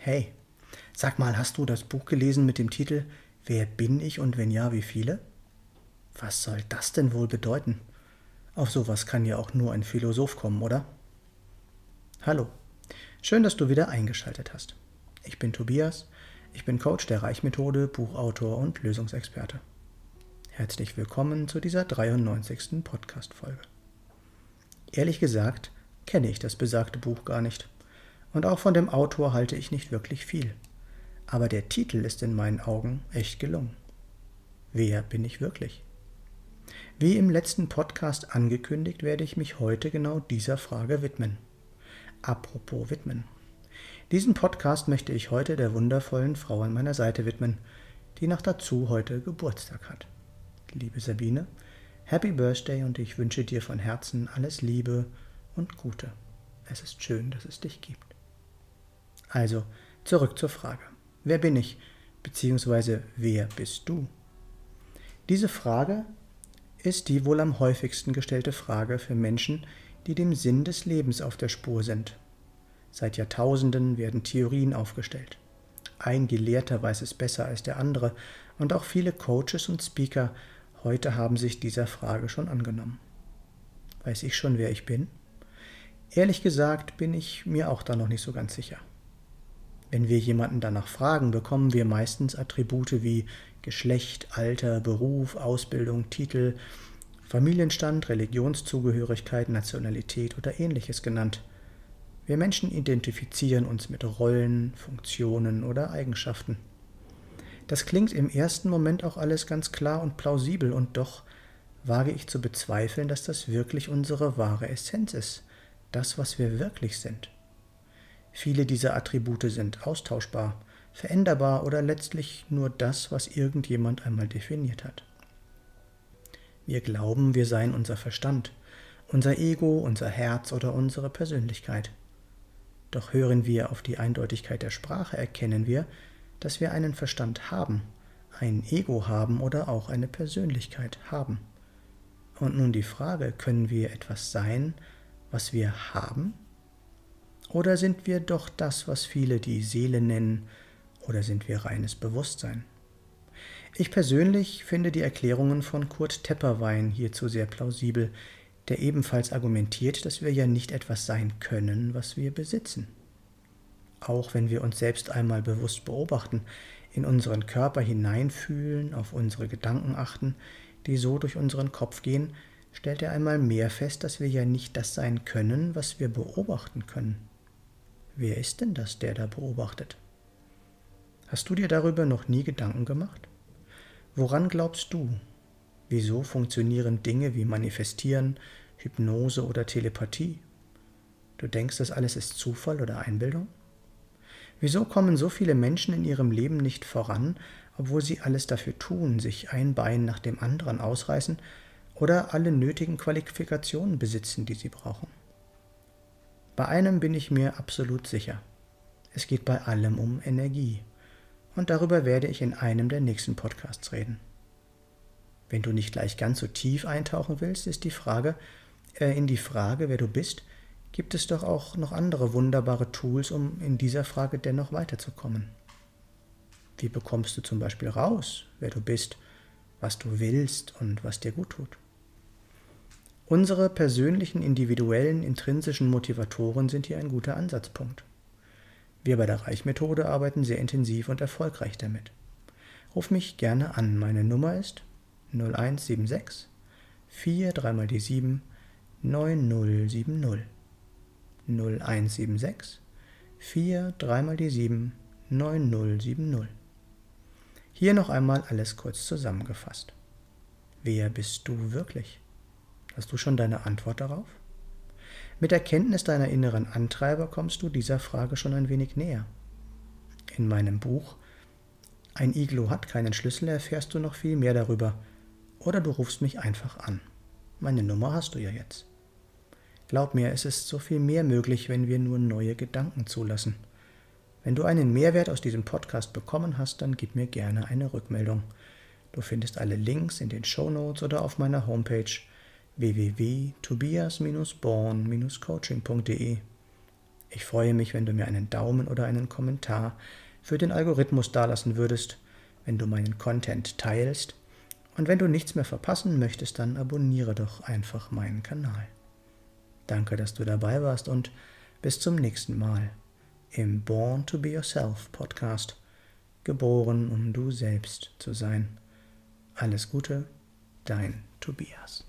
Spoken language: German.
Hey, sag mal, hast du das Buch gelesen mit dem Titel Wer bin ich und wenn ja, wie viele? Was soll das denn wohl bedeuten? Auf sowas kann ja auch nur ein Philosoph kommen, oder? Hallo, schön, dass du wieder eingeschaltet hast. Ich bin Tobias, ich bin Coach der Reichmethode, Buchautor und Lösungsexperte. Herzlich willkommen zu dieser 93. Podcast-Folge. Ehrlich gesagt kenne ich das besagte Buch gar nicht. Und auch von dem Autor halte ich nicht wirklich viel. Aber der Titel ist in meinen Augen echt gelungen. Wer bin ich wirklich? Wie im letzten Podcast angekündigt, werde ich mich heute genau dieser Frage widmen. Apropos widmen. Diesen Podcast möchte ich heute der wundervollen Frau an meiner Seite widmen, die noch dazu heute Geburtstag hat. Liebe Sabine, Happy Birthday und ich wünsche dir von Herzen alles Liebe und Gute. Es ist schön, dass es dich gibt. Also, zurück zur Frage. Wer bin ich? Beziehungsweise, wer bist du? Diese Frage ist die wohl am häufigsten gestellte Frage für Menschen, die dem Sinn des Lebens auf der Spur sind. Seit Jahrtausenden werden Theorien aufgestellt. Ein Gelehrter weiß es besser als der andere, und auch viele Coaches und Speaker heute haben sich dieser Frage schon angenommen. Weiß ich schon, wer ich bin? Ehrlich gesagt bin ich mir auch da noch nicht so ganz sicher. Wenn wir jemanden danach fragen, bekommen wir meistens Attribute wie Geschlecht, Alter, Beruf, Ausbildung, Titel, Familienstand, Religionszugehörigkeit, Nationalität oder ähnliches genannt. Wir Menschen identifizieren uns mit Rollen, Funktionen oder Eigenschaften. Das klingt im ersten Moment auch alles ganz klar und plausibel, und doch wage ich zu bezweifeln, dass das wirklich unsere wahre Essenz ist, das, was wir wirklich sind. Viele dieser Attribute sind austauschbar, veränderbar oder letztlich nur das, was irgendjemand einmal definiert hat. Wir glauben, wir seien unser Verstand, unser Ego, unser Herz oder unsere Persönlichkeit. Doch hören wir auf die Eindeutigkeit der Sprache, erkennen wir, dass wir einen Verstand haben, ein Ego haben oder auch eine Persönlichkeit haben. Und nun die Frage, können wir etwas sein, was wir haben? Oder sind wir doch das, was viele die Seele nennen, oder sind wir reines Bewusstsein? Ich persönlich finde die Erklärungen von Kurt Tepperwein hierzu sehr plausibel, der ebenfalls argumentiert, dass wir ja nicht etwas sein können, was wir besitzen. Auch wenn wir uns selbst einmal bewusst beobachten, in unseren Körper hineinfühlen, auf unsere Gedanken achten, die so durch unseren Kopf gehen, stellt er einmal mehr fest, dass wir ja nicht das sein können, was wir beobachten können. Wer ist denn das, der da beobachtet? Hast du dir darüber noch nie Gedanken gemacht? Woran glaubst du? Wieso funktionieren Dinge wie Manifestieren, Hypnose oder Telepathie? Du denkst, das alles ist Zufall oder Einbildung? Wieso kommen so viele Menschen in ihrem Leben nicht voran, obwohl sie alles dafür tun, sich ein Bein nach dem anderen ausreißen oder alle nötigen Qualifikationen besitzen, die sie brauchen? Bei einem bin ich mir absolut sicher. Es geht bei allem um Energie und darüber werde ich in einem der nächsten Podcasts reden. Wenn du nicht gleich ganz so tief eintauchen willst, ist die Frage, äh, in die Frage, wer du bist, gibt es doch auch noch andere wunderbare Tools, um in dieser Frage dennoch weiterzukommen. Wie bekommst du zum Beispiel raus, wer du bist, was du willst und was dir gut tut? Unsere persönlichen, individuellen, intrinsischen Motivatoren sind hier ein guter Ansatzpunkt. Wir bei der Reichmethode arbeiten sehr intensiv und erfolgreich damit. Ruf mich gerne an. Meine Nummer ist 0176 4 3 mal die 7 9070. 0176 4 3 mal die 7 9070. Hier noch einmal alles kurz zusammengefasst. Wer bist du wirklich? Hast du schon deine Antwort darauf? Mit der Kenntnis deiner inneren Antreiber kommst du dieser Frage schon ein wenig näher. In meinem Buch Ein Iglo hat keinen Schlüssel erfährst du noch viel mehr darüber. Oder du rufst mich einfach an. Meine Nummer hast du ja jetzt. Glaub mir, es ist so viel mehr möglich, wenn wir nur neue Gedanken zulassen. Wenn du einen Mehrwert aus diesem Podcast bekommen hast, dann gib mir gerne eine Rückmeldung. Du findest alle Links in den Show Notes oder auf meiner Homepage www.tobias-born-coaching.de. Ich freue mich, wenn du mir einen Daumen oder einen Kommentar für den Algorithmus dalassen würdest, wenn du meinen Content teilst und wenn du nichts mehr verpassen möchtest, dann abonniere doch einfach meinen Kanal. Danke, dass du dabei warst und bis zum nächsten Mal im Born to Be Yourself Podcast. Geboren, um du selbst zu sein. Alles Gute, dein Tobias.